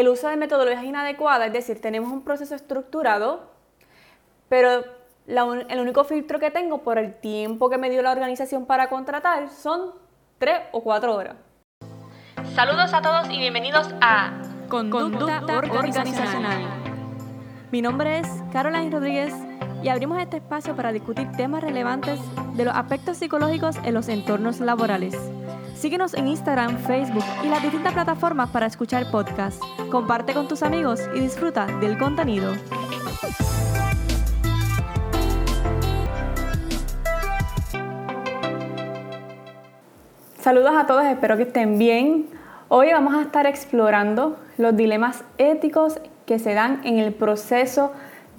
el uso de metodologías inadecuadas, es decir, tenemos un proceso estructurado, pero el único filtro que tengo por el tiempo que me dio la organización para contratar son tres o cuatro horas. Saludos a todos y bienvenidos a Conducta, organizacional. Mi nombre es Caroline Rodríguez y abrimos este espacio para discutir temas relevantes de los aspectos psicológicos en los entornos laborales. Síguenos en Instagram, Facebook y las distintas plataformas para escuchar podcasts. Comparte con tus amigos y disfruta del contenido. Saludos a todos, espero que estén bien. Hoy vamos a estar explorando los dilemas éticos que se dan en el proceso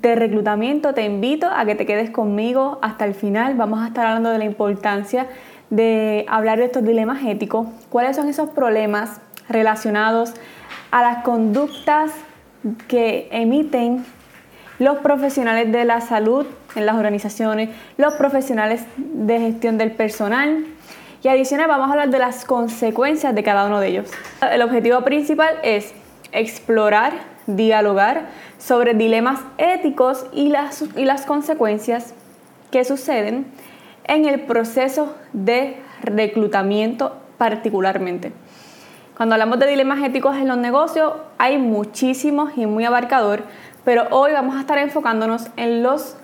de reclutamiento. Te invito a que te quedes conmigo hasta el final. Vamos a estar hablando de la importancia de hablar de estos dilemas éticos. ¿Cuáles son esos problemas relacionados a las conductas que emiten los profesionales de la salud en las organizaciones, los profesionales de gestión del personal, y adicional vamos a hablar de las consecuencias de cada uno de ellos. El objetivo principal es explorar, dialogar sobre dilemas éticos y las, y las consecuencias que suceden en el proceso de reclutamiento particularmente. Cuando hablamos de dilemas éticos en los negocios hay muchísimos y muy abarcador, pero hoy vamos a estar enfocándonos en los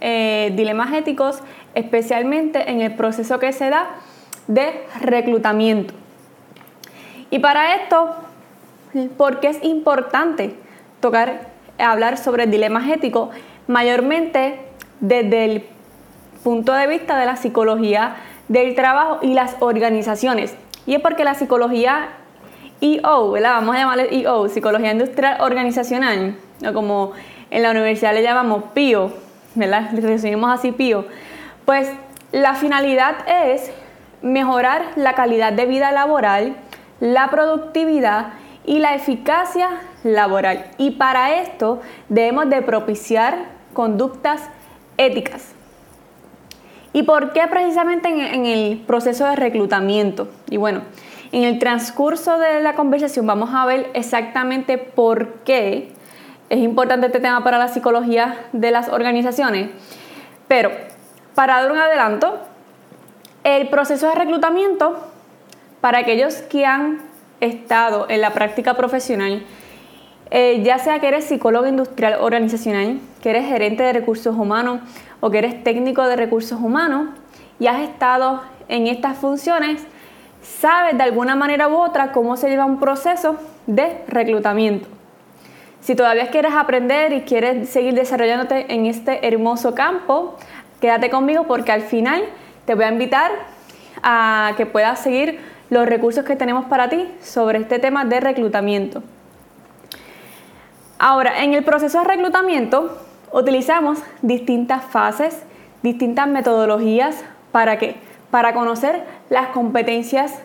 eh, dilemas éticos, especialmente en el proceso que se da de reclutamiento. Y para esto, ¿por qué es importante tocar, hablar sobre dilemas éticos? Mayormente desde el punto de vista de la psicología del trabajo y las organizaciones. Y es porque la psicología EO. Vamos a llamarle EO, Psicología Industrial Organizacional, o como en la universidad le llamamos PIO, ¿verdad? Le resumimos así PIO. Pues la finalidad es mejorar la calidad de vida laboral, la productividad y la eficacia laboral. Y para esto debemos de propiciar conductas éticas. ¿Y por qué precisamente en, el proceso de reclutamiento? Y bueno, en el transcurso de la conversación vamos a ver exactamente por qué es importante este tema para la psicología de las organizaciones. Pero para dar un adelanto, el proceso de reclutamiento, para aquellos que han estado en la práctica profesional, eh, ya sea que eres psicólogo industrial organizacional, que eres gerente de recursos humanos o que eres técnico de recursos humanos y has estado en estas funciones, sabes de alguna manera u otra cómo se lleva un proceso de reclutamiento. Si todavía quieres aprender y quieres seguir desarrollándote en este hermoso campo, quédate conmigo porque al final te voy a invitar a que puedas seguir los recursos que tenemos para ti sobre este tema de reclutamiento. Ahora, en el proceso de reclutamiento utilizamos distintas fases, distintas metodologías para qué? Para conocer las competencias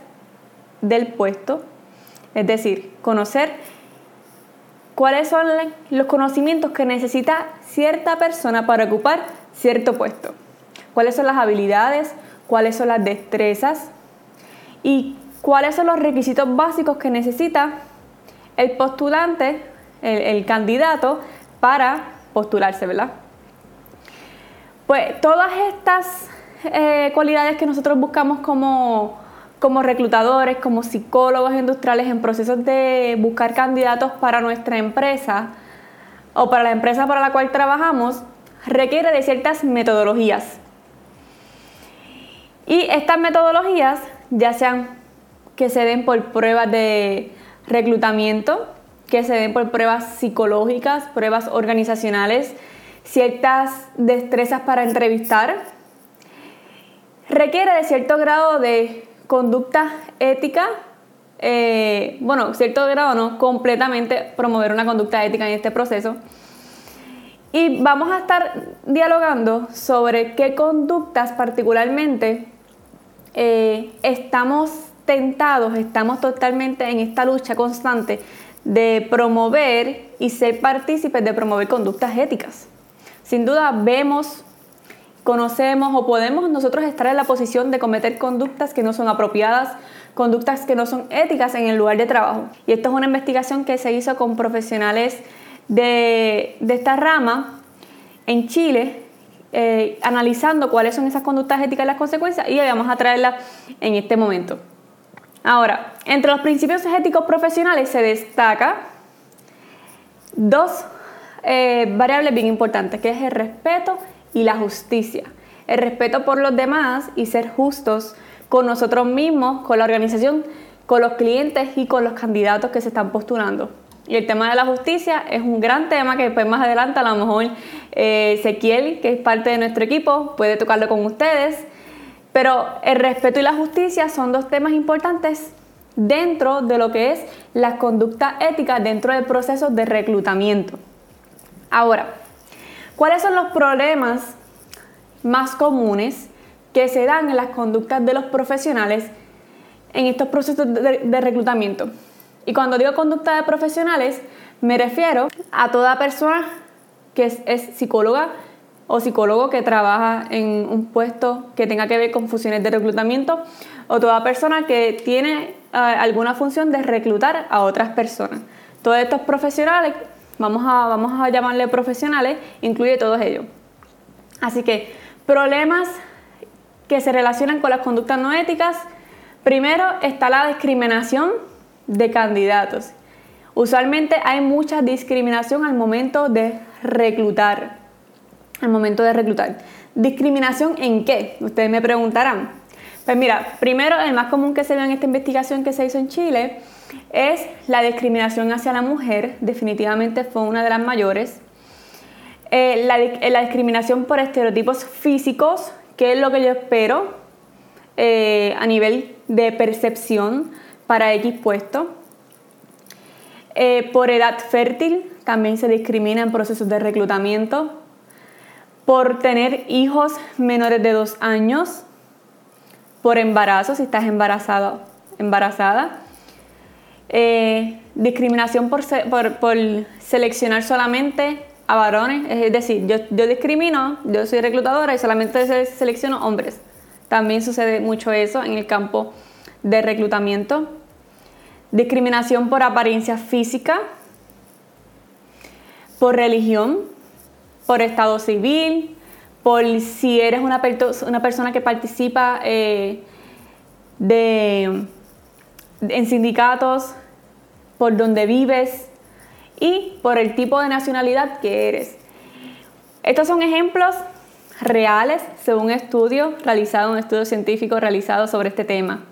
del puesto, es decir, conocer cuáles son los conocimientos que necesita cierta persona para ocupar cierto puesto cuáles son las habilidades, cuáles son las destrezas y cuáles son los requisitos básicos que necesita el postulante, el, candidato, para postularse, ¿verdad? Pues todas estas eh, cualidades que nosotros buscamos como, como reclutadores, como psicólogos industriales en procesos de buscar candidatos para nuestra empresa o para la empresa para la cual trabajamos, requiere de ciertas metodologías. Y estas metodologías, ya sean que se den por pruebas de reclutamiento, que se den por pruebas psicológicas, pruebas organizacionales, ciertas destrezas para entrevistar, requiere de cierto grado de conducta ética, eh, bueno, cierto grado no, completamente promover una conducta ética en este proceso. Y vamos a estar dialogando sobre qué conductas particularmente eh, estamos tentados, estamos totalmente en esta lucha constante de promover y ser partícipes de promover conductas éticas. Sin duda vemos, conocemos o podemos nosotros estar en la posición de cometer conductas que no son apropiadas, conductas que no son éticas en el lugar de trabajo. Y esto es una investigación que se hizo con profesionales de, esta rama en Chile, eh, analizando cuáles son esas conductas éticas y las consecuencias, y vamos a traerlas en este momento. Ahora, entre los principios éticos profesionales se destaca dos eh, variables bien importantes, que es el respeto y la justicia. El respeto por los demás y ser justos con nosotros mismos, con la organización, con los clientes y con los candidatos que se están postulando. Y el tema de la justicia es un gran tema que después más adelante a lo mejor eh, Ezequiel, que es parte de nuestro equipo, puede tocarlo con ustedes. Pero el respeto y la justicia son dos temas importantes dentro de lo que es la conducta ética dentro del proceso de reclutamiento. Ahora, ¿cuáles son los problemas más comunes que se dan en las conductas de los profesionales en estos procesos de, reclutamiento? Y cuando digo conducta de profesionales, me refiero a toda persona que es, psicóloga o psicólogo que trabaja en un puesto que tenga que ver con funciones de reclutamiento o toda persona que tiene eh, alguna función de reclutar a otras personas. Todos estos profesionales vamos a, vamos a llamarle profesionales, incluye todos ellos. Así que problemas que se relacionan con las conductas no éticas, primero está la discriminación de candidatos. Usualmente hay mucha discriminación al momento de reclutar. Al momento de reclutar. ¿Discriminación en qué? Ustedes me preguntarán. Pues mira, primero el más común que se ve en esta investigación que se hizo en Chile es la discriminación hacia la mujer, definitivamente fue una de las mayores. Eh, eh, la, discriminación por estereotipos físicos, que es lo que yo espero eh, a nivel de percepción para X puesto. por edad fértil, también se discrimina en procesos de reclutamiento. Por tener hijos menores de dos años. Por embarazo, si estás embarazado, embarazada eh, discriminación por, seleccionar solamente a varones, es decir, yo, yo, discrimino, yo soy reclutadora y solamente selecciono hombres. También sucede mucho eso en el campo de reclutamiento. Discriminación por apariencia física, por religión, por estado civil, por si eres una, una persona que participa eh, de en sindicatos, por donde vives y por el tipo de nacionalidad que eres. Estos son ejemplos reales según un estudio realizado, un estudio científico realizado sobre este tema.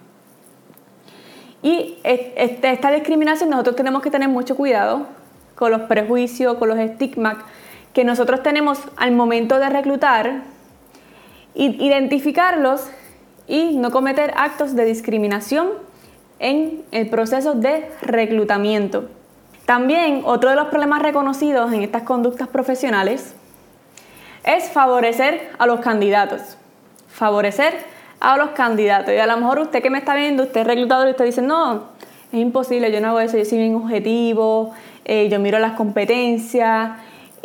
Y este, esta discriminación nosotros tenemos que tener mucho cuidado con los prejuicios, con los estigmas que nosotros tenemos al momento de reclutar, identificarlos y no cometer actos de discriminación en el proceso de reclutamiento. También otro de los problemas reconocidos en estas conductas profesionales es favorecer a los candidatos. Favorecer a los candidatos. Y a lo mejor usted que me está viendo, usted es reclutador y usted dice, no, es imposible, yo no hago eso, yo soy bien objetivo, eh, yo miro las competencias.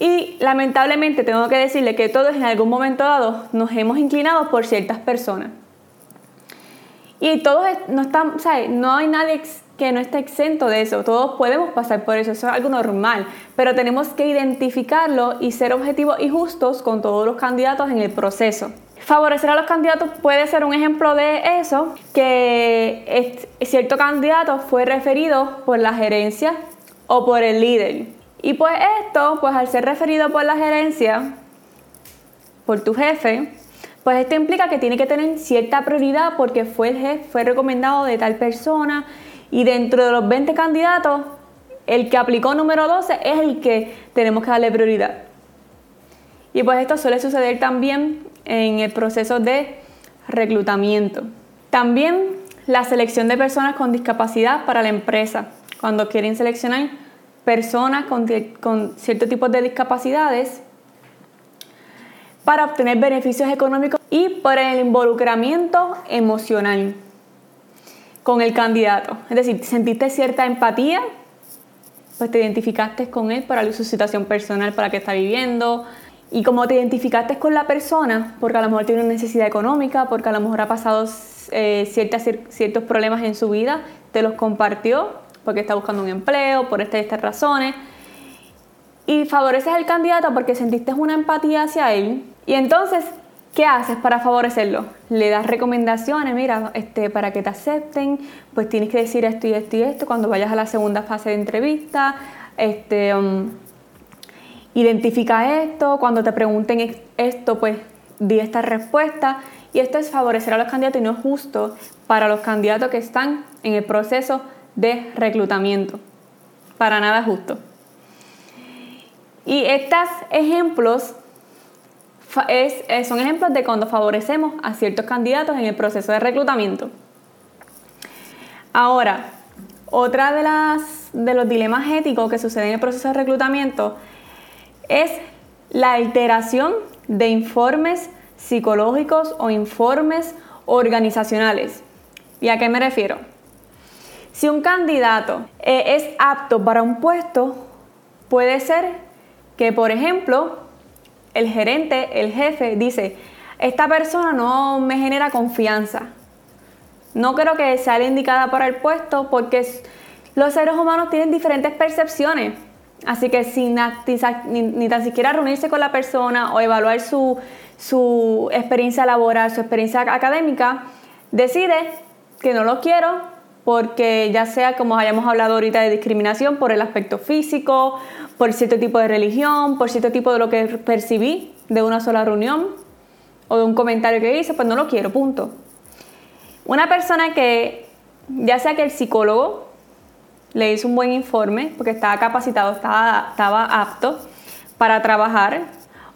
Y lamentablemente tengo que decirle que todos en algún momento dado nos hemos inclinado por ciertas personas. Y todos no están, No hay nadie que no esté exento de eso. Todos podemos pasar por eso, eso es algo normal. Pero tenemos que identificarlo y ser objetivos y justos con todos los candidatos en el proceso. Favorecer a los candidatos puede ser un ejemplo de eso, que cierto candidato fue referido por la gerencia o por el líder. Y pues esto, pues al ser referido por la gerencia, por tu jefe, pues esto implica que tiene que tener cierta prioridad porque fue el jefe, fue recomendado de tal persona y dentro de los 20 candidatos, el que aplicó número 12 es el que tenemos que darle prioridad. Y pues esto suele suceder también en el proceso de reclutamiento. También la selección de personas con discapacidad para la empresa. Cuando quieren seleccionar personas con, con cierto tipo de discapacidades, para obtener beneficios económicos y por el involucramiento emocional con el candidato. Es decir, sentiste cierta empatía, pues te identificaste con él para su situación personal, para que está viviendo. Y como te identificaste con la persona, porque a lo mejor tiene una necesidad económica, porque a lo mejor ha pasado eh, ciertos problemas en su vida, te los compartió porque está buscando un empleo, por estas y razones. Y favoreces al candidato porque sentiste una empatía hacia él. Y entonces, ¿qué haces para favorecerlo? Le das recomendaciones, mira, este, para que te acepten, pues tienes que decir esto y esto y esto cuando vayas a la segunda fase de entrevista. Este, um, identifica esto, cuando te pregunten esto, pues di esta respuesta. Y esto es favorecer a los candidatos y no es justo para los candidatos que están en el proceso de reclutamiento. Para nada justo. Y estos ejemplos es, son ejemplos de cuando favorecemos a ciertos candidatos en el proceso de reclutamiento. Ahora, otra de, las, de los dilemas éticos que suceden en el proceso de reclutamiento es la alteración de informes psicológicos o informes organizacionales. ¿Y a qué me refiero? Si un candidato eh, es apto para un puesto, puede ser que, por ejemplo, el gerente, el jefe, dice, esta persona no me genera confianza. No creo que sea la indicada para el puesto porque los seres humanos tienen diferentes percepciones. Así que sin ni, tan siquiera reunirse con la persona o evaluar su, su experiencia laboral, su experiencia académica, decide que no lo quiero porque ya sea como hayamos hablado ahorita de discriminación por el aspecto físico, por cierto tipo de religión, por cierto tipo de lo que percibí de una sola reunión o de un comentario que hice, pues no lo quiero, punto. Una persona que, ya sea que el psicólogo le hizo un buen informe porque estaba capacitado, estaba, apto para trabajar,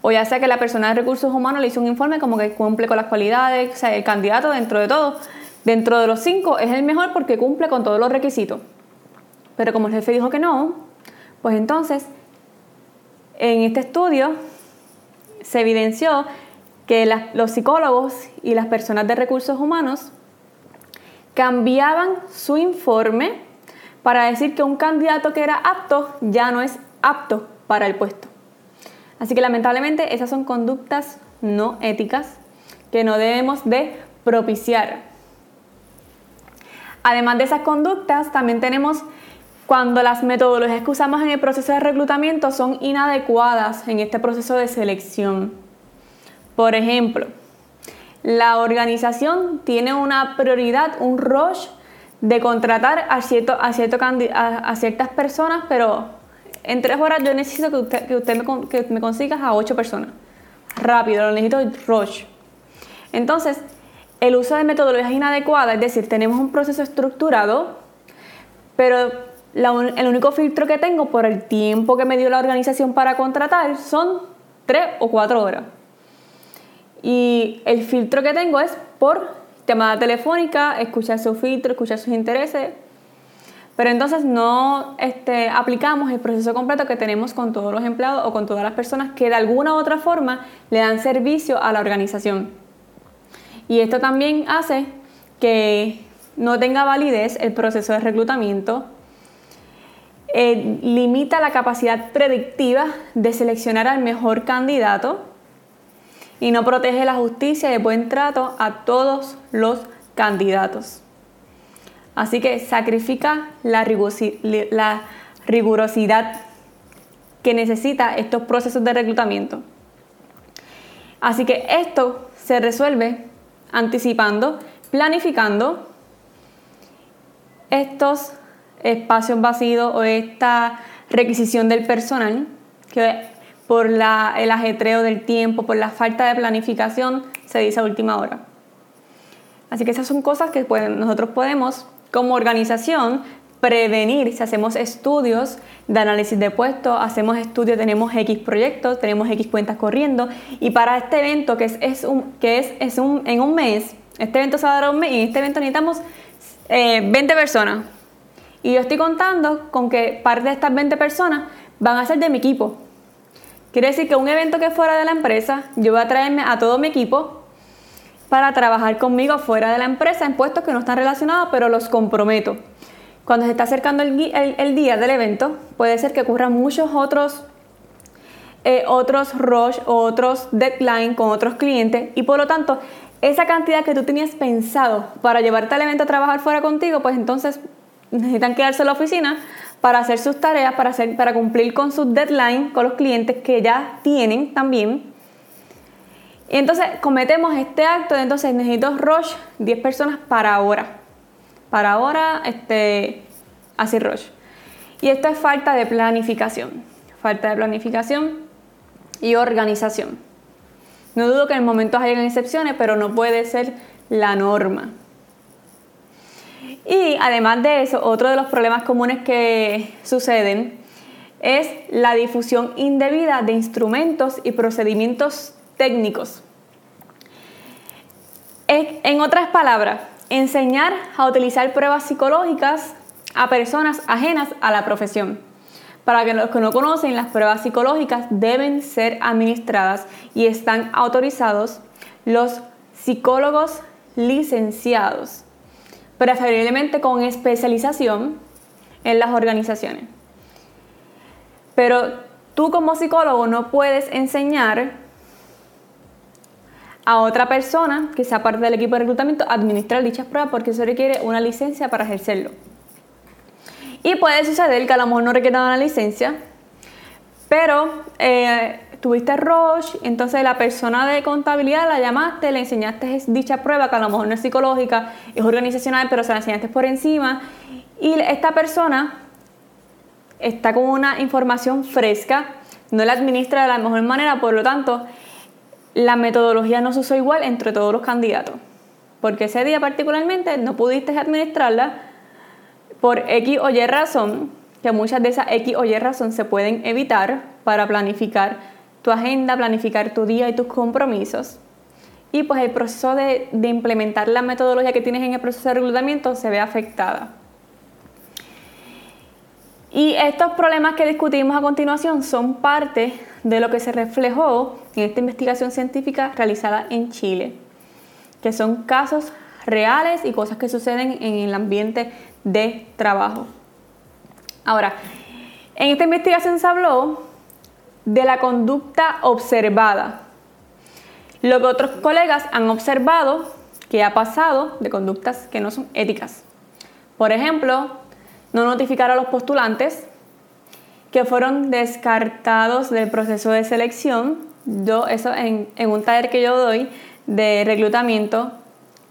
o ya sea que la persona de recursos humanos le hizo un informe como que cumple con las cualidades, o sea, el candidato dentro de todo, dentro de los cinco es el mejor porque cumple con todos los requisitos. Pero como el jefe dijo que no, pues entonces en este estudio se evidenció que los psicólogos y las personas de recursos humanos cambiaban su informe para decir que un candidato que era apto ya no es apto para el puesto. Así que lamentablemente esas son conductas no éticas que no debemos de propiciar. Además de esas conductas, también tenemos cuando las metodologías que usamos en el proceso de reclutamiento son inadecuadas en este proceso de selección. Por ejemplo, la organización tiene una prioridad, un rush de contratar a, cierto, a, ciertas personas, pero en tres horas yo necesito que usted, que usted me, que me consiga a ocho personas. Rápido, lo necesito rush. Entonces, el uso de metodologías inadecuadas, es decir, tenemos un proceso estructurado, pero el único filtro que tengo por el tiempo que me dio la organización para contratar son tres o cuatro horas. Y el filtro que tengo es por llamada telefónica, escuchar su filtro, escuchar sus intereses. Pero entonces no este, aplicamos el proceso completo que tenemos con todos los empleados o con todas las personas que de alguna u otra forma le dan servicio a la organización. Y esto también hace que no tenga validez el proceso de reclutamiento, eh, limita la capacidad predictiva de seleccionar al mejor candidato, y no protege la justicia y el buen trato a todos los candidatos. Así que sacrifica la, rigurosidad que necesita estos procesos de reclutamiento. Así que esto se resuelve anticipando, planificando estos espacios vacíos o esta requisición del personal que por el ajetreo del tiempo, por la falta de planificación, se dice a última hora. Así que esas son cosas que nosotros podemos, como organización, prevenir si hacemos estudios de análisis de puestos, hacemos estudios, tenemos X proyectos, tenemos X cuentas corriendo y para este evento que es, un, que es, es un, en un mes, este evento se va a dar un mes y en este evento necesitamos 20 eh, personas. Y yo estoy contando con que parte de estas 20 personas van a ser de mi equipo. Quiere decir que un evento que fuera de la empresa, yo voy a traerme a todo mi equipo para trabajar conmigo fuera de la empresa en puestos que no están relacionados, pero los comprometo. Cuando se está acercando el, día del evento, puede ser que ocurran muchos otros, eh, otros rush o otros deadline con otros clientes y por lo tanto esa cantidad que tú tenías pensado para llevarte al evento a trabajar fuera contigo, pues entonces necesitan quedarse en la oficina para hacer sus tareas, para, hacer, para cumplir con sus deadline, con los clientes que ya tienen también. Y entonces cometemos este acto de entonces necesito rush 10 personas para ahora. Para ahora, este, así rush. Y esto es falta de planificación. Falta de planificación y organización. No dudo que en momentos hayan excepciones, pero no puede ser la norma. Y además de eso, otro de los problemas comunes que suceden es la difusión indebida de instrumentos y procedimientos técnicos. En otras palabras, enseñar a utilizar pruebas psicológicas a personas ajenas a la profesión. Para que los que no conocen, las pruebas psicológicas deben ser administradas y están autorizados los psicólogos licenciados, preferiblemente con especialización en las organizaciones. Pero tú como psicólogo no puedes enseñar a otra persona que sea parte del equipo de reclutamiento administrar dichas pruebas porque eso requiere una licencia para ejercerlo. Y puede suceder que a lo mejor no requiera una licencia, pero eh, tuviste Roche, entonces la persona de contabilidad la llamaste, le enseñaste dicha prueba, que a lo mejor no es psicológica, es organizacional, pero se la enseñaste por encima, y esta persona está con una información fresca, no la administra de la mejor manera, por lo tanto, la metodología no se usó igual entre todos los candidatos, porque ese día particularmente no pudiste administrarla por X o Y razón, que muchas de esas X o Y razón se pueden evitar para planificar tu agenda, planificar tu día y tus compromisos. Y pues el proceso de, de implementar la metodología que tienes en el proceso de reclutamiento se ve afectada. Y estos problemas que discutimos a continuación son parte de lo que se reflejó en esta investigación científica realizada en Chile, que son casos reales y cosas que suceden en el ambiente de trabajo. Ahora, en esta investigación se habló de la conducta observada. Lo que otros colegas han observado que ha pasado de conductas que no son éticas. Por ejemplo, no notificar a los postulantes que fueron descartados del proceso de selección. Yo, eso en, un taller que yo doy de reclutamiento,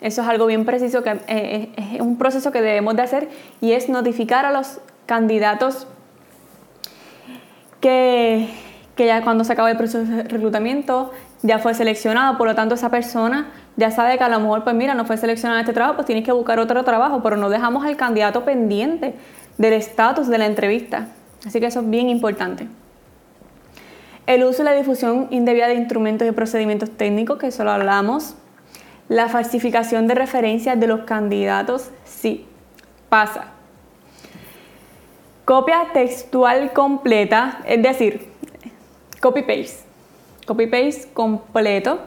eso es algo bien preciso, que eh, eh, es un proceso que debemos de hacer y es notificar a los candidatos que, que ya cuando se acaba el proceso de reclutamiento ya fue seleccionado, por lo tanto esa persona ya sabe que a lo mejor, pues mira, no fue seleccionado este trabajo, pues tienes que buscar otro trabajo, pero no dejamos al candidato pendiente del estatus de la entrevista. Así que eso es bien importante. El uso y la difusión indebida de instrumentos y procedimientos técnicos, que eso lo hablamos. La falsificación de referencias de los candidatos, sí, pasa. Copia textual completa, es decir, copy-paste. Copy-paste completo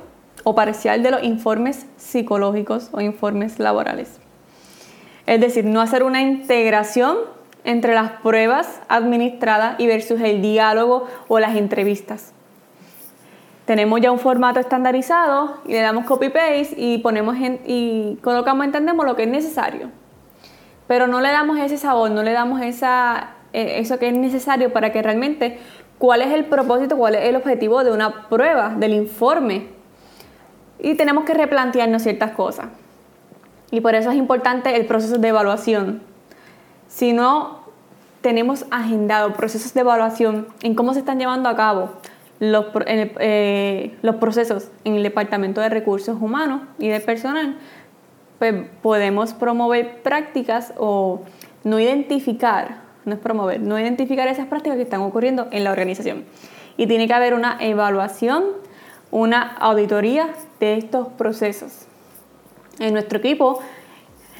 o parcial de los informes psicológicos o informes laborales. Es decir, no hacer una integración entre las pruebas administradas y versus el diálogo o las entrevistas tenemos ya un formato estandarizado y le damos copy paste y ponemos y colocamos entendemos lo que es necesario pero no le damos ese sabor no le damos esa e, eso que es necesario para que realmente cuál es el propósito cuál es el objetivo de una prueba del informe. Y tenemos que replantearnos ciertas cosas. Y por eso es importante el proceso de evaluación. Si no tenemos agendado procesos de evaluación en cómo se están llevando a cabo los, eh, los procesos en el Departamento de Recursos Humanos y de Personal, pues podemos promover prácticas o no identificar, no es promover, no identificar esas prácticas que están ocurriendo en la organización. Y tiene que haber una evaluación, una auditoría de estos procesos. En nuestro equipo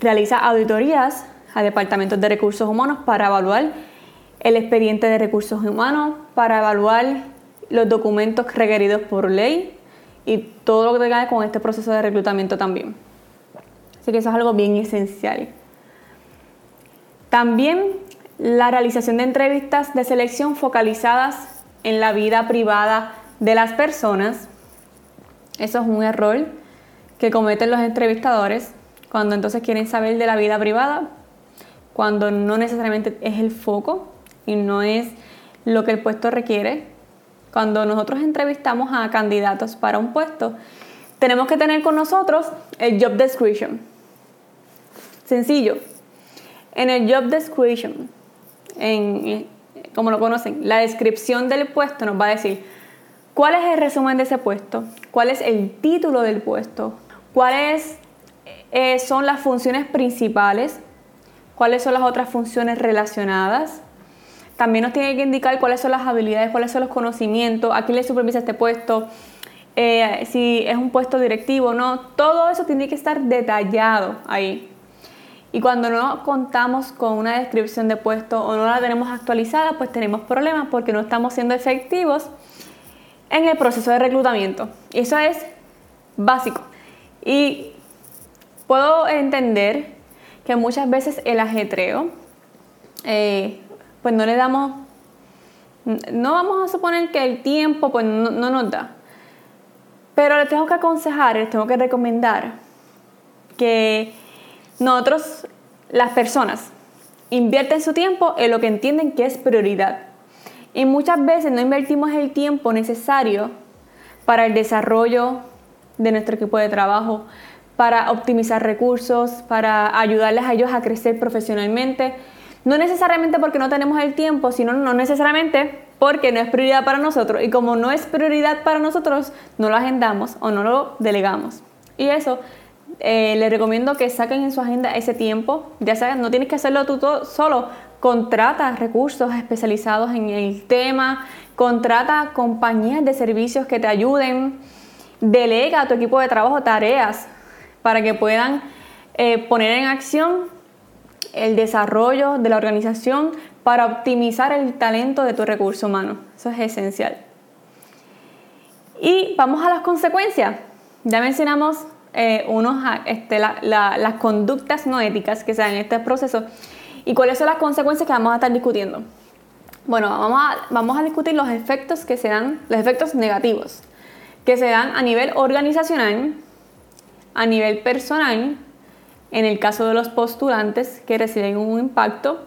realiza auditorías a departamentos de recursos humanos para evaluar el expediente de recursos humanos, para evaluar los documentos requeridos por ley y todo lo que tenga con este proceso de reclutamiento también. Así que eso es algo bien esencial. También la realización de entrevistas de selección focalizadas en la vida privada de las personas. Eso es un error que cometen los entrevistadores cuando entonces quieren saber de la vida privada, cuando no necesariamente es el foco y no es lo que el puesto requiere. Cuando nosotros entrevistamos a candidatos para un puesto, tenemos que tener con nosotros el job description. Sencillo. En el job description, en, como lo conocen, la descripción del puesto nos va a decir cuál es el resumen de ese puesto, cuál es el título del puesto, cuáles eh, son las funciones principales, cuáles son las otras funciones relacionadas. También nos tiene que indicar cuáles son las habilidades, cuáles son los conocimientos, a quién le supervisa este puesto, eh, si es un puesto directivo o no. Todo eso tiene que estar detallado ahí. Y cuando no contamos con una descripción de puesto o no la tenemos actualizada, pues tenemos problemas porque no estamos siendo efectivos en el proceso de reclutamiento. Eso es básico. Y puedo entender que muchas veces el ajetreo, eh, pues no le damos, no vamos a suponer que el tiempo pues no, no nos da. Pero les tengo que aconsejar, les tengo que recomendar que nosotros, las personas, invierten su tiempo en lo que entienden que es prioridad. Y muchas veces no invertimos el tiempo necesario para el desarrollo de nuestro equipo de trabajo, para optimizar recursos, para ayudarles a ellos a crecer profesionalmente. No necesariamente porque no tenemos el tiempo, sino no necesariamente porque no es prioridad para nosotros. Y como no es prioridad para nosotros, no lo agendamos o no lo delegamos. Y eso eh, les recomiendo que saquen en su agenda ese tiempo. Ya sabes, no tienes que hacerlo tú todo, solo. Contrata recursos especializados en el tema, contrata compañías de servicios que te ayuden, delega a tu equipo de trabajo tareas para que puedan eh, poner en acción el desarrollo de la organización para optimizar el talento de tu recurso humano. Eso es esencial. Y vamos a las consecuencias. Ya mencionamos eh, unos, este, las conductas no éticas que se dan en este proceso y cuáles son las consecuencias que vamos a estar discutiendo. Bueno, vamos a, vamos a discutir los efectos que se dan, los efectos negativos que se dan a nivel organizacional, a nivel personal, en el caso de los postulantes que reciben un impacto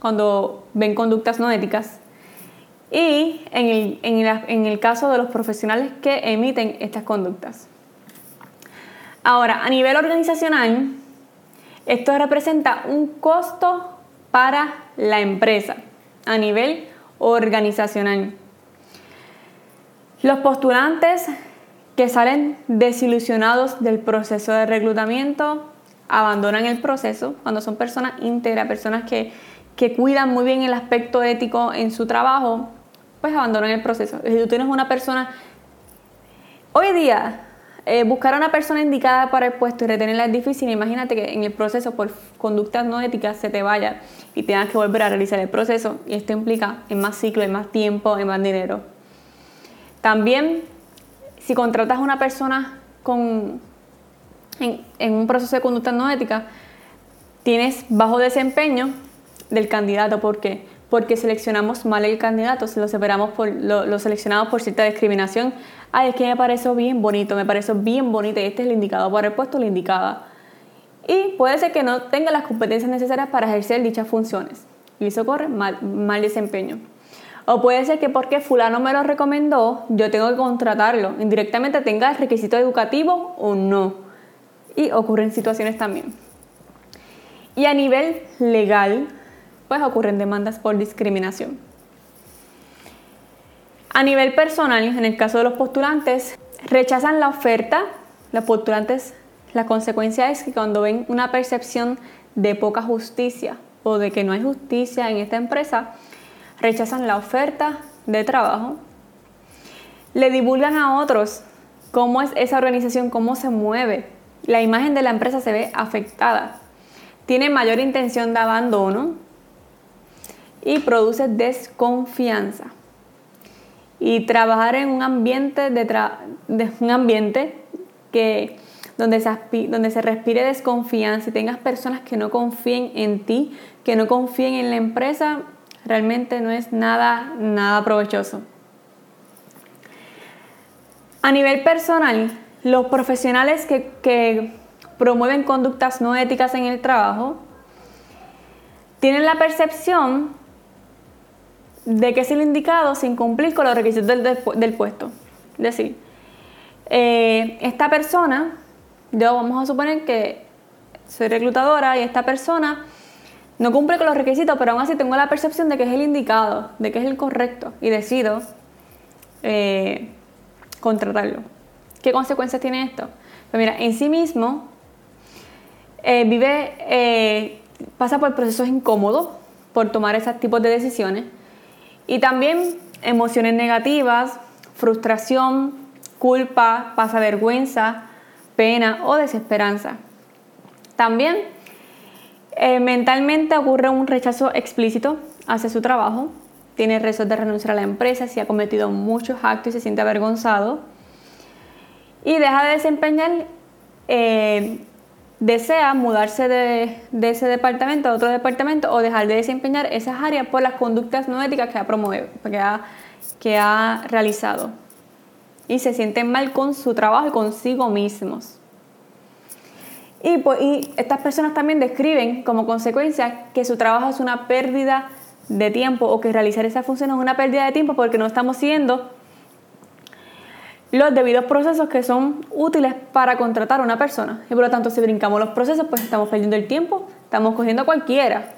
cuando ven conductas no éticas, y en el, en el caso de los profesionales que emiten estas conductas. Ahora, a nivel organizacional, esto representa un costo para la empresa a nivel organizacional. Los postulantes que salen desilusionados del proceso de reclutamiento abandonan el proceso cuando son personas íntegras, personas que, que cuidan muy bien el aspecto ético en su trabajo, pues abandonan el proceso. Si tú tienes una persona, hoy día eh, buscar a una persona indicada para el puesto y retenerla es difícil. Imagínate que en el proceso, por conductas no éticas, se te vaya y tengas que volver a realizar el proceso. Y esto implica en más ciclo, en más tiempo, en más dinero. También, si contratas a una persona con, en, un proceso de conducta no ética, tienes bajo desempeño del candidato. ¿Por qué? Porque seleccionamos mal el candidato, lo, separamos por, lo, lo seleccionamos por cierta discriminación ay, es que me pareció bien bonito, me pareció bien bonito y este es el indicado para el puesto, la indicada. Y puede ser que no tenga las competencias necesarias para ejercer dichas funciones. Y eso corre mal, mal desempeño. O puede ser que porque fulano me lo recomendó, yo tengo que contratarlo. Indirectamente tenga el requisito educativo o no. Y ocurren situaciones también. Y a nivel legal, pues ocurren demandas por discriminación. A nivel personal, en el caso de los postulantes, rechazan la oferta. Los postulantes, la consecuencia es que cuando ven una percepción de poca justicia o de que no hay justicia en esta empresa, rechazan la oferta de trabajo. Le divulgan a otros cómo es esa organización, cómo se mueve. La imagen de la empresa se ve afectada. Tiene mayor intención de abandono y produce desconfianza y trabajar en un ambiente, de, un ambiente que, donde, se donde se respire desconfianza y tengas personas que no confíen en ti, que no confíen en la empresa, realmente no es nada, nada provechoso. A nivel personal, los profesionales que, que promueven conductas no éticas en el trabajo tienen la percepción de que es el indicado sin cumplir con los requisitos del, puesto. Es decir, eh, esta persona, yo vamos a suponer que soy reclutadora y esta persona no cumple con los requisitos, pero aún así tengo la percepción de que es el indicado, de que es el correcto y decido eh, contratarlo. ¿Qué consecuencias tiene esto? Pues mira, en sí mismo eh, vive, pasa por procesos incómodos por tomar esos tipos de decisiones y también emociones negativas, frustración, culpa, pasa vergüenza, pena o desesperanza. También eh, mentalmente ocurre un rechazo explícito hacia su trabajo, tiene rezos de renunciar a la empresa si ha cometido muchos actos y se siente avergonzado y deja de desempeñar eh, desea mudarse de, ese departamento a otro departamento o dejar de desempeñar esas áreas por las conductas no éticas que ha promovido, que ha, que ha realizado. Y se sienten mal con su trabajo y consigo mismos. Y, pues, y estas personas también describen como consecuencia que su trabajo es una pérdida de tiempo o que realizar esa función es una pérdida de tiempo porque no estamos siguiendo los debidos procesos que son útiles para contratar a una persona. Y por lo tanto, si brincamos los procesos, pues estamos perdiendo el tiempo, estamos cogiendo a cualquiera.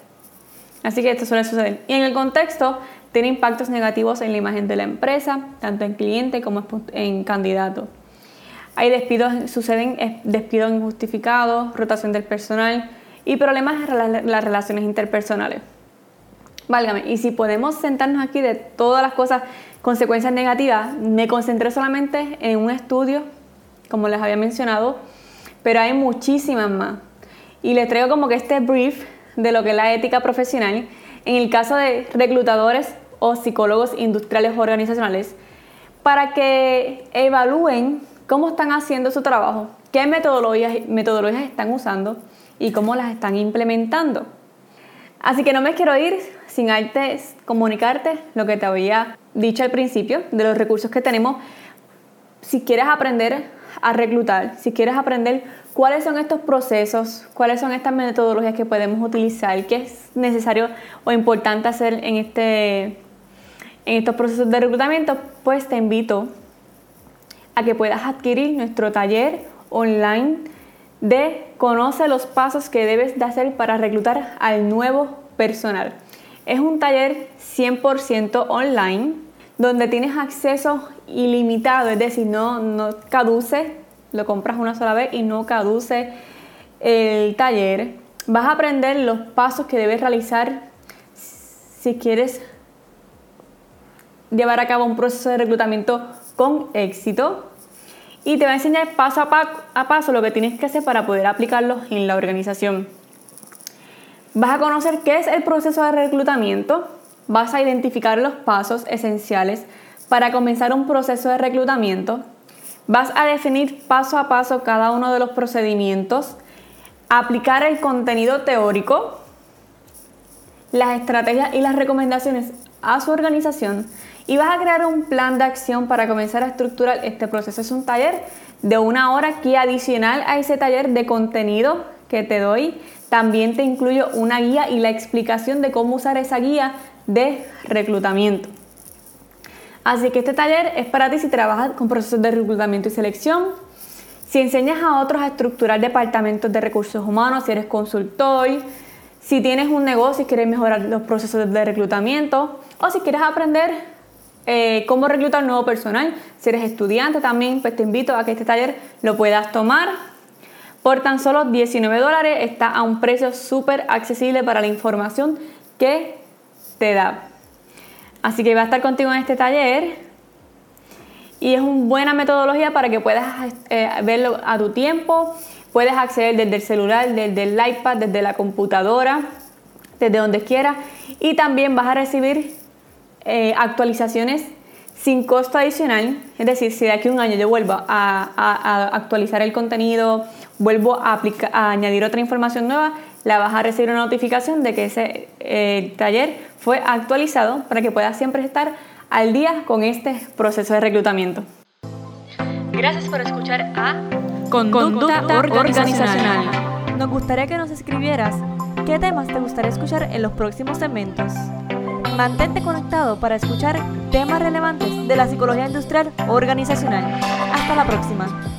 Así que esto suele suceder. Y en el contexto, tiene impactos negativos en la imagen de la empresa, tanto en cliente como en candidato. Hay despidos, suceden despidos injustificados, rotación del personal y problemas en las relaciones interpersonales. Válgame, y si podemos sentarnos aquí de todas las cosas consecuencias negativas, me concentré solamente en un estudio, como les había mencionado, pero hay muchísimas más. Y les traigo como que este brief de lo que es la ética profesional en el caso de reclutadores o psicólogos industriales organizacionales para que evalúen cómo están haciendo su trabajo, qué metodologías, metodologías están usando y cómo las están implementando. Así que no me quiero ir sin antes comunicarte lo que te había dicho al principio de los recursos que tenemos. Si quieres aprender a reclutar, si quieres aprender cuáles son estos procesos, cuáles son estas metodologías que podemos utilizar, qué es necesario o importante hacer en, este, en estos procesos de reclutamiento, pues te invito a que puedas adquirir nuestro taller online de Conoce los pasos que debes de hacer para reclutar al nuevo personal. Es un taller 100% online donde tienes acceso ilimitado, es decir, no, no caduce, lo compras una sola vez y no caduce el taller. Vas a aprender los pasos que debes realizar si quieres llevar a cabo un proceso de reclutamiento con éxito. Y te va a enseñar paso a, paso lo que tienes que hacer para poder aplicarlo en la organización. Vas a conocer qué es el proceso de reclutamiento, vas a identificar los pasos esenciales para comenzar un proceso de reclutamiento, vas a definir paso a paso cada uno de los procedimientos, aplicar el contenido teórico, las estrategias y las recomendaciones a su organización y vas a crear un plan de acción para comenzar a estructurar este proceso. Es un taller de una hora que adicional a ese taller de contenido que te doy, también te incluyo una guía y la explicación de cómo usar esa guía de reclutamiento. Así que este taller es para ti si trabajas con procesos de reclutamiento y selección, si enseñas a otros a estructurar departamentos de recursos humanos, si eres consultor, si tienes un negocio y quieres mejorar los procesos de reclutamiento, o si quieres aprender eh, cómo reclutar nuevo personal, si eres estudiante también, pues te invito a que este taller lo puedas tomar por tan solo 19 dólares está a un precio súper accesible para la información que te da. Así que va a estar contigo en este taller y es una buena metodología para que puedas eh, verlo a tu tiempo. Puedes acceder desde el celular, desde el iPad, desde la computadora, desde donde quieras. Y también vas a recibir eh, actualizaciones sin costo adicional. Es decir, si de aquí a un año yo vuelvo a actualizar el contenido vuelvo a, aplicar, a añadir otra información nueva, la vas a recibir una notificación de que ese eh, taller fue actualizado para que puedas siempre estar al día con este proceso de reclutamiento. Gracias por escuchar a Conducta, organizacional. Nos gustaría que nos escribieras qué temas te gustaría escuchar en los próximos segmentos. Mantente conectado para escuchar temas relevantes de la psicología industrial organizacional. Hasta la próxima.